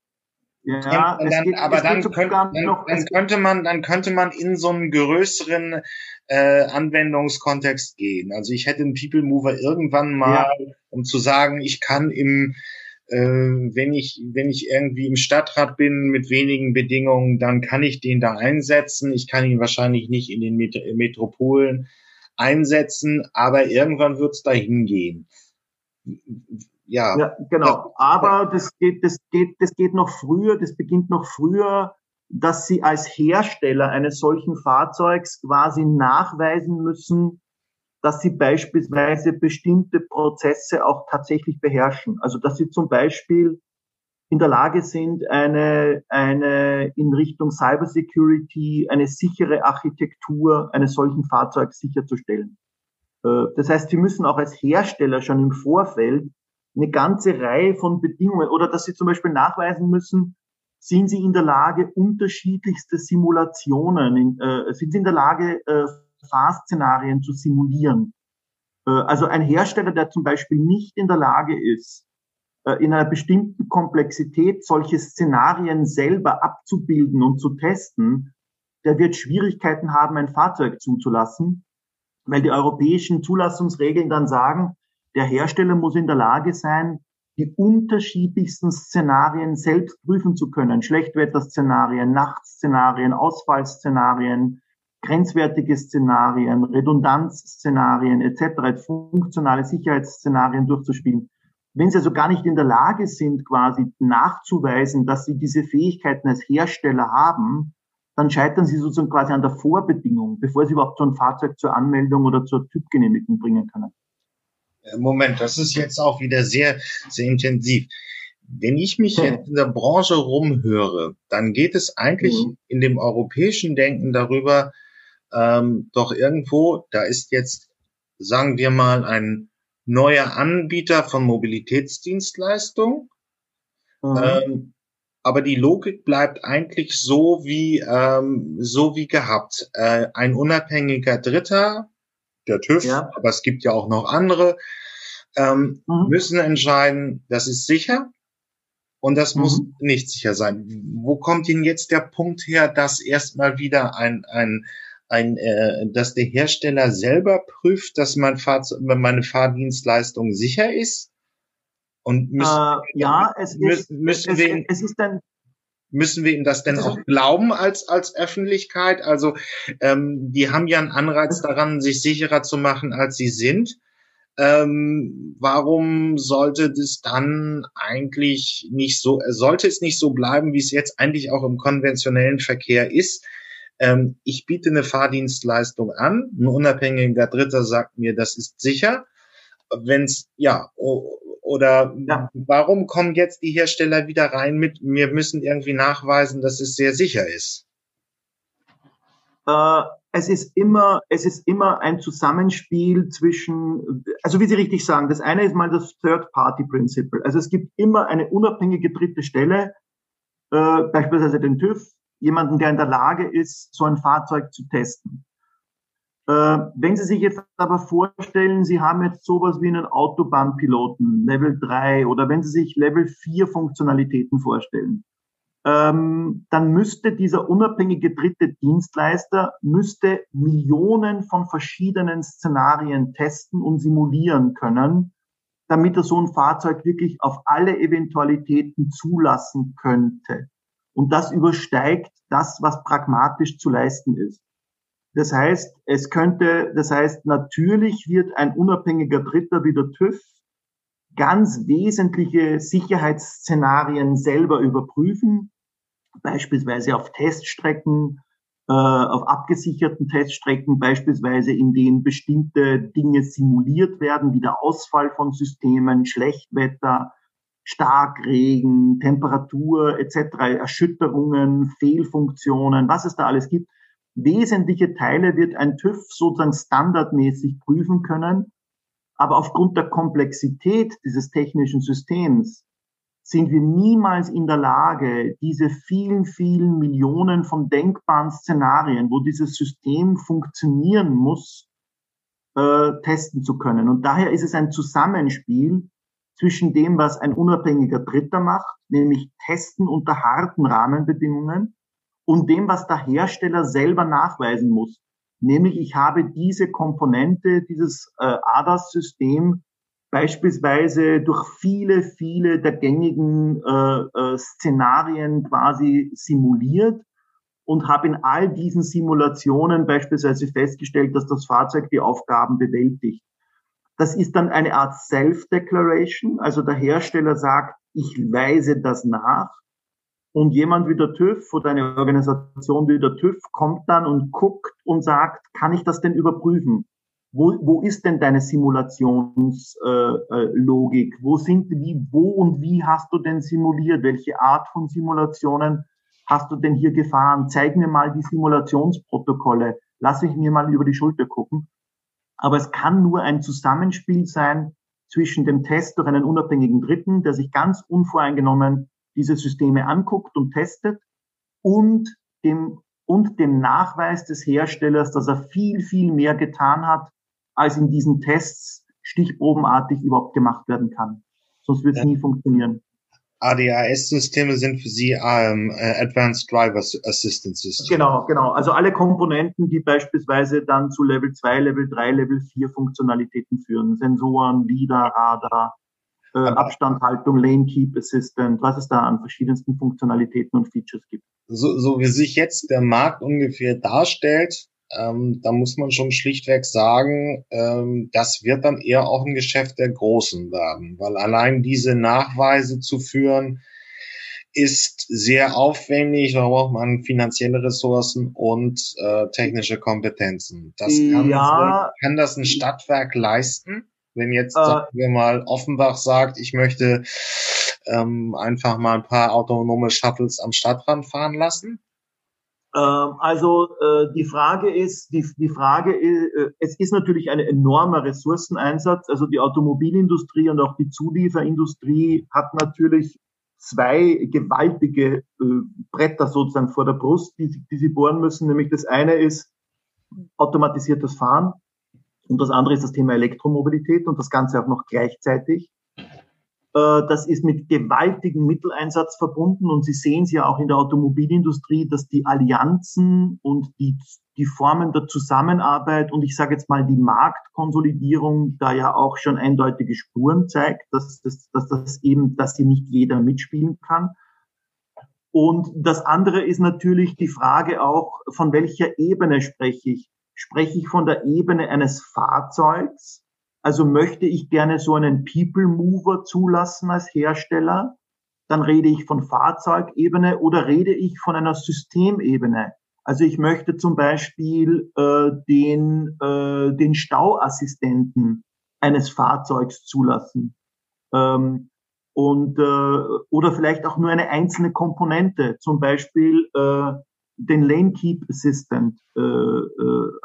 ja, dann, geht, aber dann, könnt, dann, dann könnte man, dann könnte man in so einen größeren äh, Anwendungskontext gehen. Also ich hätte einen People Mover irgendwann mal, ja. um zu sagen, ich kann im äh, wenn ich, wenn ich irgendwie im Stadtrat bin mit wenigen Bedingungen, dann kann ich den da einsetzen. Ich kann ihn wahrscheinlich nicht in den Met Metropolen einsetzen, aber irgendwann wird es dahin gehen.
Ja. ja genau. Aber das geht, das geht, das geht noch früher, das beginnt noch früher, dass Sie als Hersteller eines solchen Fahrzeugs quasi nachweisen müssen, dass sie beispielsweise bestimmte Prozesse auch tatsächlich beherrschen. Also dass sie zum Beispiel in der Lage sind, eine, eine in Richtung Cybersecurity, eine sichere Architektur eines solchen Fahrzeugs sicherzustellen. Äh, das heißt, sie müssen auch als Hersteller schon im Vorfeld eine ganze Reihe von Bedingungen oder dass sie zum Beispiel nachweisen müssen, sind sie in der Lage, unterschiedlichste Simulationen, äh, sind sie in der Lage, äh, Fahrszenarien zu simulieren. Äh, also ein Hersteller, der zum Beispiel nicht in der Lage ist, äh, in einer bestimmten Komplexität solche Szenarien selber abzubilden und zu testen, der wird Schwierigkeiten haben, ein Fahrzeug zuzulassen, weil die europäischen Zulassungsregeln dann sagen, der Hersteller muss in der Lage sein, die unterschiedlichsten Szenarien selbst prüfen zu können. Schlechtwetterszenarien, Nachtszenarien, Ausfallszenarien, grenzwertige Szenarien, Redundanzszenarien etc., funktionale Sicherheitsszenarien durchzuspielen. Wenn Sie also gar nicht in der Lage sind, quasi nachzuweisen, dass Sie diese Fähigkeiten als Hersteller haben, dann scheitern Sie sozusagen quasi an der Vorbedingung, bevor Sie überhaupt so ein Fahrzeug zur Anmeldung oder zur Typgenehmigung bringen können.
Äh, Moment, das ist jetzt auch wieder sehr, sehr intensiv. Wenn ich mich jetzt in der Branche rumhöre, dann geht es eigentlich hm. in dem europäischen Denken darüber, ähm, doch irgendwo, da ist jetzt, sagen wir mal, ein neuer Anbieter von Mobilitätsdienstleistungen. Mhm. Ähm, aber die Logik bleibt eigentlich so wie ähm, so wie gehabt. Äh, ein unabhängiger Dritter, der TÜV, ja. aber es gibt ja auch noch andere, ähm, mhm. müssen entscheiden, das ist sicher und das mhm. muss nicht sicher sein. Wo kommt denn jetzt der Punkt her, dass erstmal wieder ein, ein ein, äh, dass der Hersteller selber prüft, dass mein Fahrzeug, meine Fahrdienstleistung sicher ist?
Und müssen, äh, ja, es
ist, müssen es, wir es ist dann müssen wir ihnen das denn auch glauben als als Öffentlichkeit? Also ähm, die haben ja einen Anreiz daran, sich sicherer zu machen, als sie sind. Ähm, warum sollte das dann eigentlich nicht so, sollte es nicht so bleiben, wie es jetzt eigentlich auch im konventionellen Verkehr ist, ähm, ich biete eine Fahrdienstleistung an, ein unabhängiger Dritter sagt mir, das ist sicher. Wenn's, ja, oder ja. warum kommen jetzt die Hersteller wieder rein mit, wir müssen irgendwie nachweisen, dass es sehr sicher ist?
Äh, es ist immer, es ist immer ein Zusammenspiel zwischen, also wie Sie richtig sagen, das eine ist mal das Third-Party-Principle. Also es gibt immer eine unabhängige dritte Stelle, äh, beispielsweise den TÜV, jemanden, der in der Lage ist, so ein Fahrzeug zu testen. Äh, wenn Sie sich jetzt aber vorstellen, Sie haben jetzt sowas wie einen Autobahnpiloten, Level 3, oder wenn Sie sich Level 4 Funktionalitäten vorstellen, ähm, dann müsste dieser unabhängige dritte Dienstleister müsste Millionen von verschiedenen Szenarien testen und simulieren können, damit er so ein Fahrzeug wirklich auf alle Eventualitäten zulassen könnte. Und das übersteigt das, was pragmatisch zu leisten ist. Das heißt, es könnte, das heißt, natürlich wird ein unabhängiger Dritter wie der TÜV ganz wesentliche Sicherheitsszenarien selber überprüfen, beispielsweise auf Teststrecken, äh, auf abgesicherten Teststrecken, beispielsweise in denen bestimmte Dinge simuliert werden, wie der Ausfall von Systemen, Schlechtwetter, Starkregen, Temperatur etc., Erschütterungen, Fehlfunktionen, was es da alles gibt. Wesentliche Teile wird ein TÜV sozusagen standardmäßig prüfen können, aber aufgrund der Komplexität dieses technischen Systems sind wir niemals in der Lage, diese vielen, vielen Millionen von denkbaren Szenarien, wo dieses System funktionieren muss, äh, testen zu können. Und daher ist es ein Zusammenspiel zwischen dem, was ein unabhängiger Dritter macht, nämlich Testen unter harten Rahmenbedingungen, und dem, was der Hersteller selber nachweisen muss. Nämlich, ich habe diese Komponente, dieses äh, ADAS-System beispielsweise durch viele, viele der gängigen äh, äh, Szenarien quasi simuliert und habe in all diesen Simulationen beispielsweise festgestellt, dass das Fahrzeug die Aufgaben bewältigt. Das ist dann eine Art Self-Declaration, also der Hersteller sagt, ich weise das nach und jemand wie der TÜV oder eine Organisation wie der TÜV kommt dann und guckt und sagt, kann ich das denn überprüfen? wo, wo ist denn deine Simulationslogik? Äh, äh, wo sind, wie, wo und wie hast du denn simuliert? Welche Art von Simulationen hast du denn hier gefahren? Zeig mir mal die Simulationsprotokolle. Lass ich mir mal über die Schulter gucken. Aber es kann nur ein Zusammenspiel sein zwischen dem Test durch einen unabhängigen Dritten, der sich ganz unvoreingenommen diese Systeme anguckt und testet und dem und dem Nachweis des Herstellers, dass er viel, viel mehr getan hat, als in diesen Tests stichprobenartig überhaupt gemacht werden kann. Sonst wird es ja. nie funktionieren.
ADAS-Systeme sind für Sie ähm, äh, Advanced Driver Assistance Systems.
Genau, genau. Also alle Komponenten, die beispielsweise dann zu Level 2, Level 3, Level 4 Funktionalitäten führen. Sensoren, LIDAR, Radar, äh, Abstandhaltung, Lane Keep Assistant, was es da an verschiedensten Funktionalitäten und Features gibt.
So, so wie sich jetzt der Markt ungefähr darstellt, ähm, da muss man schon schlichtweg sagen, ähm, das wird dann eher auch ein Geschäft der Großen werden, weil allein diese Nachweise zu führen, ist sehr aufwendig, da braucht man finanzielle Ressourcen und äh, technische Kompetenzen. Das kann, ja. kann das ein Stadtwerk leisten? Wenn jetzt, äh, sagen wir mal, Offenbach sagt, ich möchte ähm, einfach mal ein paar autonome Shuttles am Stadtrand fahren lassen?
Ähm, also äh, die Frage ist, die, die Frage ist, äh, es ist natürlich ein enormer Ressourceneinsatz. Also die Automobilindustrie und auch die Zulieferindustrie hat natürlich zwei gewaltige äh, Bretter sozusagen vor der Brust, die, die sie bohren müssen. Nämlich das eine ist automatisiertes Fahren und das andere ist das Thema Elektromobilität und das Ganze auch noch gleichzeitig. Äh, das ist mit gewaltigem Mitteleinsatz verbunden und Sie sehen es ja auch in der Automobilindustrie, dass die Allianzen und die, die Formen der Zusammenarbeit und ich sage jetzt mal die Marktkonsolidierung da ja auch schon eindeutige Spuren zeigt, dass, dass, dass das eben, dass sie nicht jeder mitspielen kann. Und das andere ist natürlich die Frage auch, von welcher Ebene spreche ich? Spreche ich von der Ebene eines Fahrzeugs, also möchte ich gerne so einen People Mover zulassen als Hersteller, dann rede ich von Fahrzeugebene oder rede ich von einer Systemebene. Also ich möchte zum Beispiel äh, den, äh, den Stauassistenten eines Fahrzeugs zulassen. Ähm, und äh, oder vielleicht auch nur eine einzelne Komponente, zum Beispiel äh, den Lane Keep Assistant äh,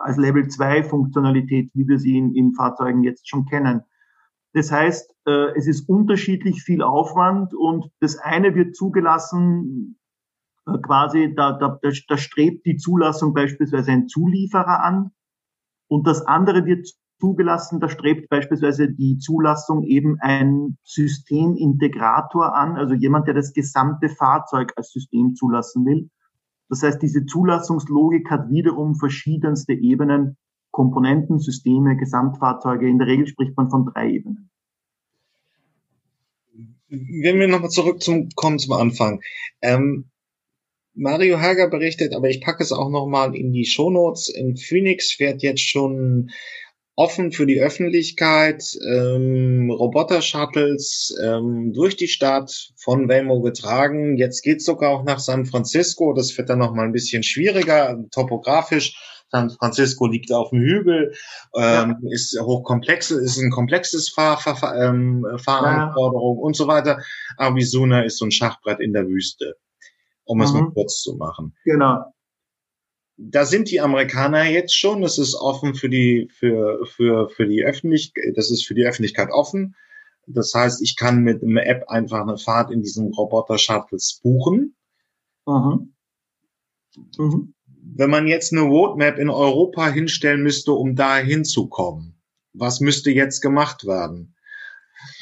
als Level 2 Funktionalität, wie wir sie in, in Fahrzeugen jetzt schon kennen. Das heißt, äh, es ist unterschiedlich viel Aufwand und das eine wird zugelassen Äh, quasi, da, da, da, da strebt die Zulassung beispielsweise ein Zulieferer an und das andere wird zugelassen, da strebt beispielsweise die Zulassung eben ein Systemintegrator an, also jemand, der das gesamte Fahrzeug als System zulassen will. Das heißt, diese Zulassungslogik hat wiederum verschiedenste Ebenen, Komponenten, Systeme, Gesamtfahrzeuge. In der Regel spricht man von drei Ebenen.
Wenn wir nochmal zurück zum, zum Anfang. Ähm, Mario Hager berichtet, aber ich packe es auch nochmal in die Shownotes. In Phoenix fährt jetzt schon offen für die Öffentlichkeit ähm, Roboter-Shuttles ähm, durch die Stadt von Waymo getragen. Jetzt geht's sogar auch nach San Francisco. Das wird dann noch mal ein bisschen schwieriger topografisch. San Francisco liegt auf dem Hügel, ähm, ja. ist hochkomplex, ist ein komplexes Fahr, Fahr, ähm, Fahranforderung ja. und so weiter. Arizona ist so ein Schachbrett in der Wüste, um mhm. es mal mhm. kurz zu machen.
Genau
da sind die Amerikaner jetzt schon. Das ist offen für die für für für die Öffentlichkeit. Das ist für die Öffentlichkeit offen. Das heißt, ich kann mit einer App einfach eine Fahrt in diesen Roboter Shuttles buchen. Mhm. Mhm. Wenn man jetzt eine Roadmap in Europa hinstellen müsste, um da hinzukommen, was müsste jetzt gemacht werden?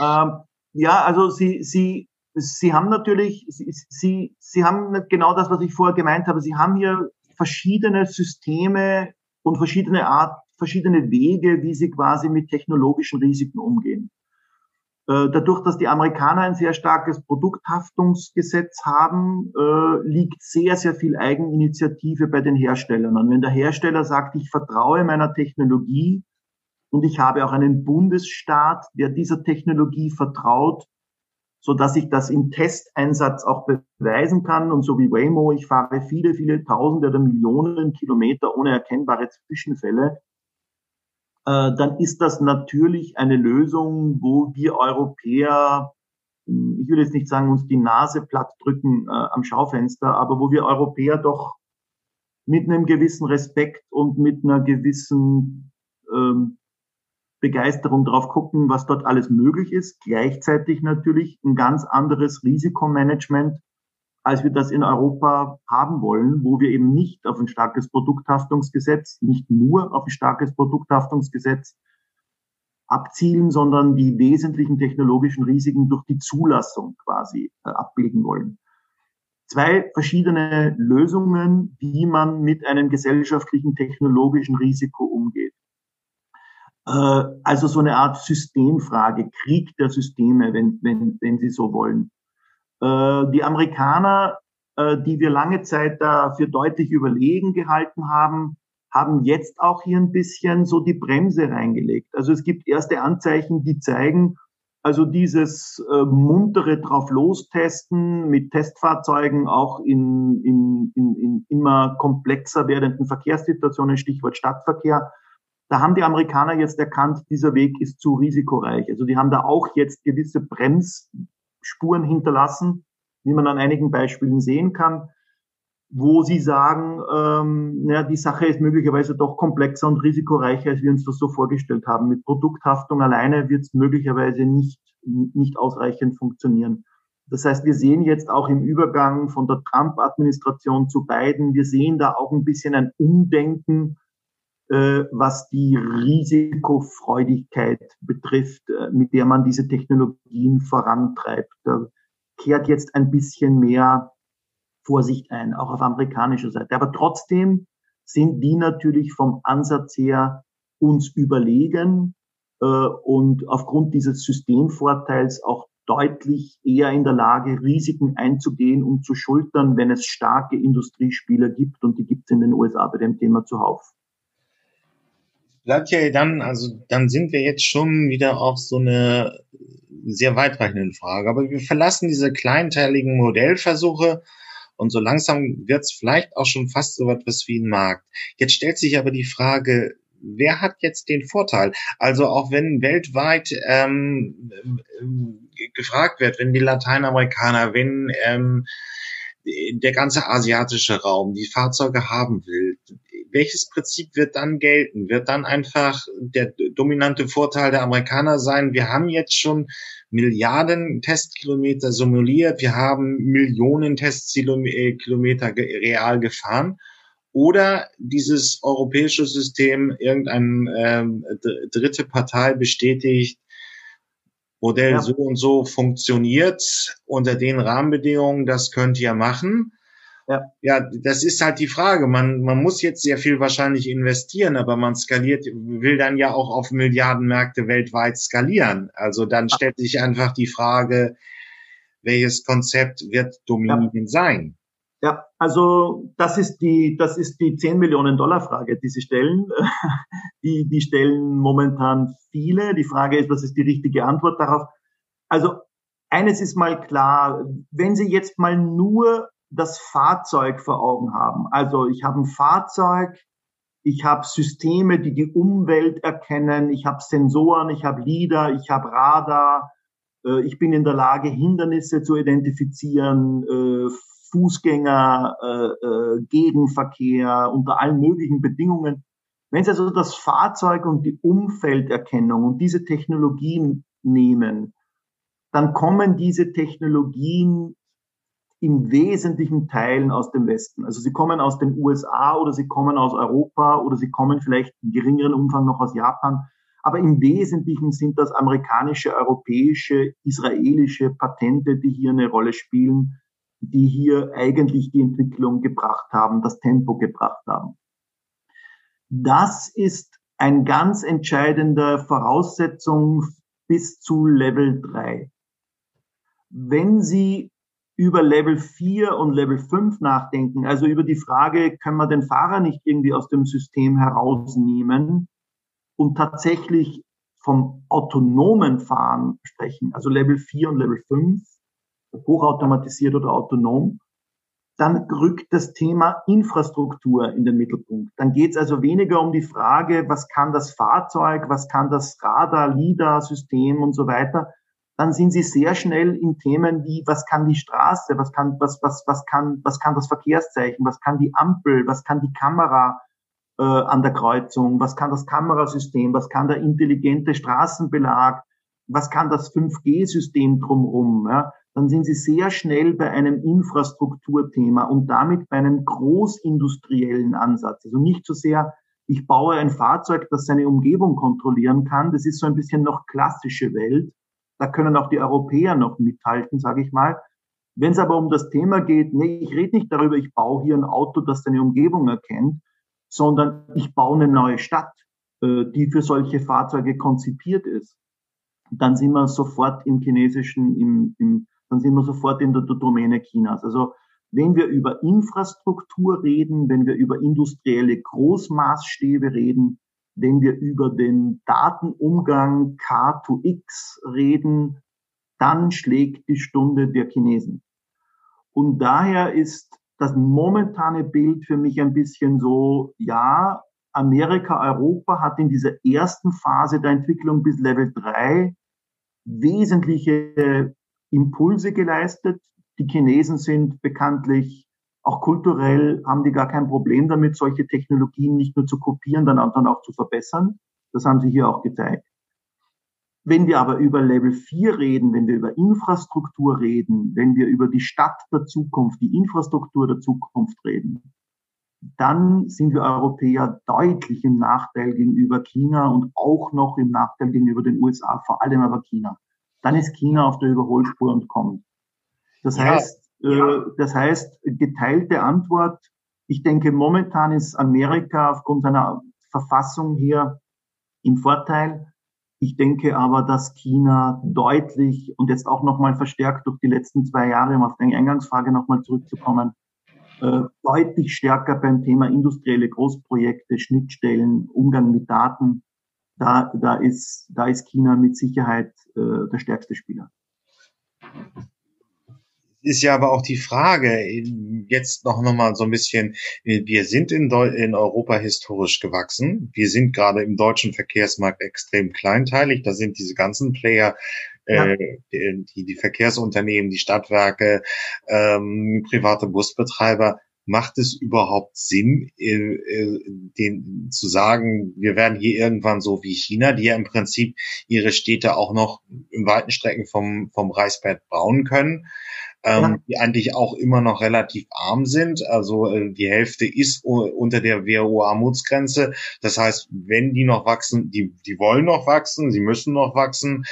Ähm, ja, also Sie Sie Sie haben natürlich, Sie, Sie, Sie haben genau das, was ich vorher gemeint habe. Sie haben hier verschiedene Systeme und verschiedene Art, verschiedene Wege, wie sie quasi mit technologischen Risiken umgehen. Äh, dadurch, dass die Amerikaner ein sehr starkes Produkthaftungsgesetz haben, äh, liegt sehr, sehr viel Eigeninitiative bei den Herstellern. Und wenn der Hersteller sagt, ich vertraue meiner Technologie und ich habe auch einen Bundesstaat, der dieser Technologie vertraut, so dass ich das im Testeinsatz auch beweisen kann. Und so wie Waymo, ich fahre viele, viele Tausende oder Millionen Kilometer ohne erkennbare Zwischenfälle, äh, dann ist das natürlich eine Lösung, wo wir Europäer, hm, ich will jetzt nicht sagen, uns die Nase platt drücken äh, am Schaufenster, aber wo wir Europäer doch mit einem gewissen Respekt und mit einer gewissen ähm, Begeisterung drauf gucken, was dort alles möglich ist. Gleichzeitig natürlich ein ganz anderes Risikomanagement, als wir das in Europa haben wollen, wo wir eben nicht auf ein starkes Produkthaftungsgesetz, nicht nur auf ein starkes Produkthaftungsgesetz abzielen, sondern die wesentlichen technologischen Risiken durch die Zulassung quasi äh, abbilden wollen. Zwei verschiedene Lösungen, wie man mit einem gesellschaftlichen technologischen Risiko umgeht. Äh, also so eine Art Systemfrage, Krieg der Systeme, wenn, wenn, wenn Sie so wollen. Äh, die Amerikaner, äh, die wir lange Zeit da für deutlich überlegen gehalten haben, haben jetzt auch hier ein bisschen so die Bremse reingelegt. Also es gibt erste Anzeichen, die zeigen, also dieses äh, muntere drauf lostesten mit Testfahrzeugen auch in, in, in, in immer komplexer werdenden Verkehrssituationen, Stichwort Stadtverkehr, da haben die Amerikaner jetzt erkannt, dieser Weg ist zu risikoreich. Also die haben da auch jetzt gewisse Bremsspuren hinterlassen, wie man an einigen Beispielen sehen kann, wo sie sagen, ähm, ja, die Sache ist möglicherweise doch komplexer und risikoreicher, als wir uns das so vorgestellt haben. Mit Produkthaftung alleine wird es möglicherweise nicht, nicht ausreichend funktionieren. Das heißt, wir sehen jetzt auch im Übergang von der Trump-Administration zu Biden, wir sehen da auch ein bisschen ein Umdenken äh, was die Risikofreudigkeit betrifft, äh, mit der man diese Technologien vorantreibt. Da kehrt jetzt ein bisschen mehr Vorsicht ein, auch auf amerikanischer Seite. Aber trotzdem sind die natürlich vom Ansatz her uns überlegen äh, und aufgrund dieses Systemvorteils auch deutlich eher in der Lage, Risiken einzugehen und zu schultern, wenn es starke Industriespieler gibt. Und die gibt es in den USA bei dem Thema zuhauf
bleibt ja dann, also dann sind wir jetzt schon wieder auf so eine sehr weitreichende Frage. Aber wir verlassen diese kleinteiligen Modellversuche und so langsam wird es vielleicht auch schon fast so etwas wie ein Markt. Jetzt stellt sich aber die Frage, wer hat jetzt den Vorteil? Also auch wenn weltweit ähm, gefragt wird, wenn die Lateinamerikaner, wenn ähm, der ganze asiatische Raum die Fahrzeuge haben will, welches Prinzip wird dann gelten? Wird dann einfach der dominante Vorteil der Amerikaner sein, wir haben jetzt schon Milliarden Testkilometer simuliert, wir haben Millionen Testkilometer real gefahren oder dieses europäische System irgendein ähm, dritte Partei bestätigt, Modell ja. so und so funktioniert unter den Rahmenbedingungen, das könnt ihr machen. Ja. ja, das ist halt die Frage. Man, man muss jetzt sehr viel wahrscheinlich investieren, aber man skaliert, will dann ja auch auf Milliardenmärkte weltweit skalieren. Also dann stellt sich einfach die Frage, welches Konzept wird dominierend ja. sein?
Ja, also das ist die, das ist die 10 Millionen Dollar Frage, die Sie stellen. Die, die stellen momentan viele. Die Frage ist, was ist die richtige Antwort darauf? Also eines ist mal klar, wenn Sie jetzt mal nur das Fahrzeug vor Augen haben, also ich habe ein Fahrzeug, ich habe Systeme, die die Umwelt erkennen, ich habe Sensoren, ich habe LIDAR, ich habe Radar, äh, ich bin in der Lage, Hindernisse zu identifizieren, äh, Fußgänger, äh, Gegenverkehr, unter allen möglichen Bedingungen. Wenn Sie also das Fahrzeug und die Umfelderkennung und diese Technologien nehmen, dann kommen diese Technologien in wesentlichen Teilen aus dem Westen. Also sie kommen aus den USA oder sie kommen aus Europa oder sie kommen vielleicht in geringeren Umfang noch aus Japan. Aber im Wesentlichen sind das amerikanische, europäische, israelische Patente, die hier eine Rolle spielen die hier eigentlich die Entwicklung gebracht haben, das Tempo gebracht haben. Das ist ein ganz entscheidender Voraussetzung bis zu Level 3. Wenn Sie über Level 4 und Level 5 nachdenken, also über die Frage, können wir den Fahrer nicht irgendwie aus dem System herausnehmen und tatsächlich vom autonomen Fahren sprechen, also Level 4 und Level 5, hochautomatisiert oder autonom, dann rückt das Thema Infrastruktur in den Mittelpunkt. Dann geht es also weniger um die Frage, was kann das Fahrzeug, was kann das Radar, LIDAR-System und so weiter. Dann sind sie sehr schnell in Themen wie, was kann die Straße, was kann, was, was, was kann, was kann das Verkehrszeichen, was kann die Ampel, was kann die Kamera äh, an der Kreuzung, was kann das Kamerasystem, was kann der intelligente Straßenbelag, was kann das 5G-System drumherum. Ja? dann sind Sie sehr schnell bei einem Infrastrukturthema und damit bei einem großindustriellen Ansatz. Also nicht so sehr, ich baue ein Fahrzeug, das seine Umgebung kontrollieren kann. Das ist so ein bisschen noch klassische Welt. Da können auch die Europäer noch mithalten, sage ich mal. Wenn es aber um das Thema geht, nee, ich rede nicht darüber, ich baue hier ein Auto, das seine Umgebung erkennt, sondern ich baue eine neue Stadt, äh, die für solche Fahrzeuge konzipiert ist. Dann sind wir sofort im chinesischen, im, im dann sind wir sofort in der Domäne Chinas. Also wenn wir über Infrastruktur reden, wenn wir über industrielle Großmaßstäbe reden, wenn wir über den Datenumgang K2X reden, dann schlägt die Stunde der Chinesen. Und daher ist das momentane Bild für mich ein bisschen so, ja, Amerika, Europa hat in dieser ersten Phase der Entwicklung bis Level 3 wesentliche Impulse geleistet. Die Chinesen sind bekanntlich auch kulturell haben die gar kein Problem damit, solche Technologien nicht nur zu kopieren, dann auch zu verbessern. Das haben sie hier auch gezeigt. Wenn wir aber über Level 4 reden, wenn wir über Infrastruktur reden, wenn wir über die Stadt der Zukunft, die Infrastruktur der Zukunft reden, dann sind wir Europäer deutlich im Nachteil gegenüber China und auch noch im Nachteil gegenüber den USA, vor allem aber China dann ist China auf der Überholspur und kommt. Das ja, heißt, ja. das heißt, geteilte Antwort. Ich denke, momentan ist Amerika aufgrund seiner Verfassung hier im Vorteil. Ich denke aber, dass China deutlich und jetzt auch nochmal verstärkt durch die letzten zwei Jahre, um auf deine Eingangsfrage nochmal zurückzukommen, äh, deutlich stärker beim Thema industrielle Großprojekte, Schnittstellen, Umgang mit Daten da, da, ist, da ist China mit Sicherheit äh, der stärkste Spieler.
Ist ja aber auch die Frage, jetzt noch, noch mal so ein bisschen, wir sind in, Deu in Europa historisch gewachsen. Wir sind gerade im deutschen Verkehrsmarkt extrem kleinteilig. Da sind diese ganzen Player, ja. äh, die, die Verkehrsunternehmen, die Stadtwerke, ähm, private Busbetreiber macht es überhaupt Sinn, äh, äh, den zu sagen, wir werden hier irgendwann so wie China, die ja im Prinzip ihre Städte auch noch in weiten Strecken vom, vom Reichsbett bauen können, ähm, ja. die eigentlich auch immer noch relativ arm sind. Also äh, die Hälfte ist unter der WHO-Armutsgrenze. Das heißt, wenn die noch wachsen, die, die wollen noch wachsen, sie müssen noch wachsen.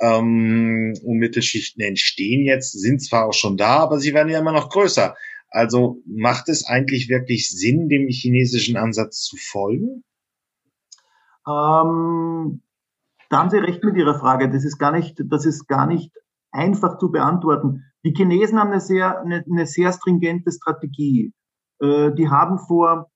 Ähm, und Mittelschichten entstehen jetzt, sind zwar auch schon da, aber sie werden ja immer noch größer. Also macht es eigentlich wirklich Sinn, dem chinesischen Ansatz zu folgen?
Ähm, da haben Sie recht mit Ihrer Frage. Das ist gar nicht, das ist gar nicht einfach zu beantworten. Die Chinesen haben eine sehr, eine, eine sehr stringente Strategie. Äh, die haben vor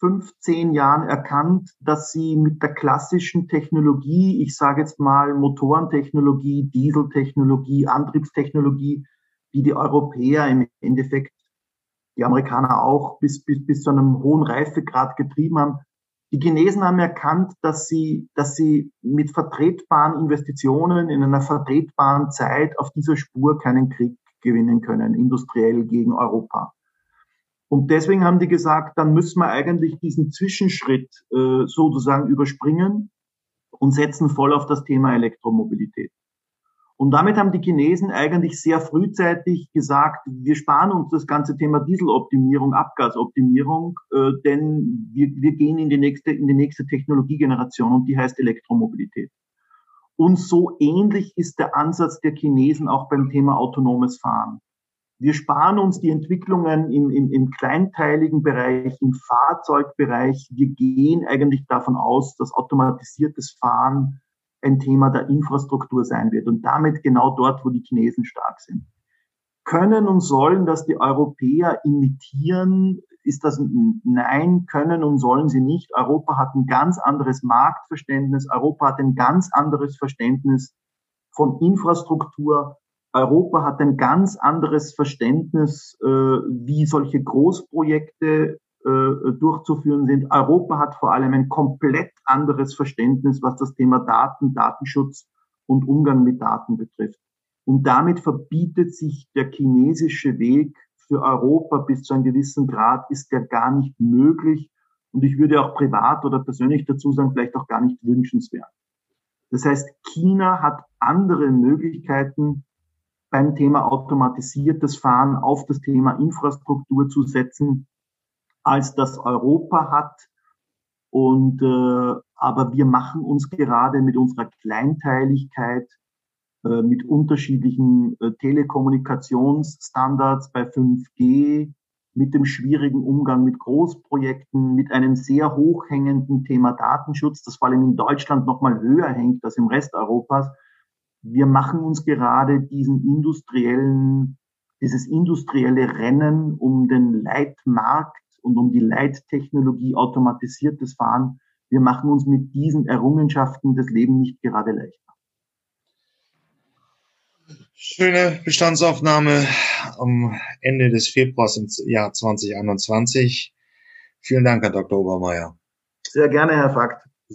15 Jahren erkannt, dass sie mit der klassischen Technologie, ich sage jetzt mal Motorentechnologie, Dieseltechnologie, Antriebstechnologie, die die Europäer im Endeffekt die Amerikaner auch bis, bis, bis zu einem hohen Reifegrad getrieben haben. Die Chinesen haben erkannt, dass sie, dass sie mit vertretbaren Investitionen in einer vertretbaren Zeit auf dieser Spur keinen Krieg gewinnen können, industriell gegen Europa. Und deswegen haben die gesagt, dann müssen wir eigentlich diesen Zwischenschritt äh, sozusagen überspringen und setzen voll auf das Thema Elektromobilität. Und damit haben die Chinesen eigentlich sehr frühzeitig gesagt, wir sparen uns das ganze Thema Dieseloptimierung, Abgasoptimierung, äh, denn wir, wir gehen in die nächste, in die nächste Technologiegeneration und die heißt Elektromobilität. Und so ähnlich ist der Ansatz der Chinesen auch beim Thema autonomes Fahren. Wir sparen uns die Entwicklungen im, im, im kleinteiligen Bereich, im Fahrzeugbereich. Wir gehen eigentlich davon aus, dass automatisiertes Fahren ein Thema der Infrastruktur sein wird und damit genau dort, wo die Chinesen stark sind. Können und sollen das die Europäer imitieren? Ist das ein Nein, können und sollen sie nicht? Europa hat ein ganz anderes Marktverständnis. Europa hat ein ganz anderes Verständnis von Infrastruktur. Europa hat ein ganz anderes Verständnis, äh, wie solche Großprojekte durchzuführen sind. Europa hat vor allem ein komplett anderes Verständnis, was das Thema Daten, Datenschutz und Umgang mit Daten betrifft. Und damit verbietet sich der chinesische Weg für Europa bis zu einem gewissen Grad, ist der gar nicht möglich. Und ich würde auch privat oder persönlich dazu sagen, vielleicht auch gar nicht wünschenswert. Das heißt, China hat andere Möglichkeiten, beim Thema automatisiertes Fahren auf das Thema Infrastruktur zu setzen, als das Europa hat. Und äh, aber wir machen uns gerade mit unserer Kleinteiligkeit, äh, mit unterschiedlichen äh, Telekommunikationsstandards bei 5G, mit dem schwierigen Umgang mit Großprojekten, mit einem sehr hochhängenden Thema Datenschutz, das vor allem in Deutschland noch mal höher hängt als im Rest Europas. Wir machen uns gerade diesen industriellen, dieses industrielle Rennen um den Leitmarkt und um die Leittechnologie automatisiertes Fahren. Wir machen uns mit diesen Errungenschaften das Leben nicht gerade leichter.
Schöne Bestandsaufnahme am Ende des Februars im Jahr 2021. Vielen Dank, Herr Dr. Obermeier.
Sehr gerne, Herr Fakt.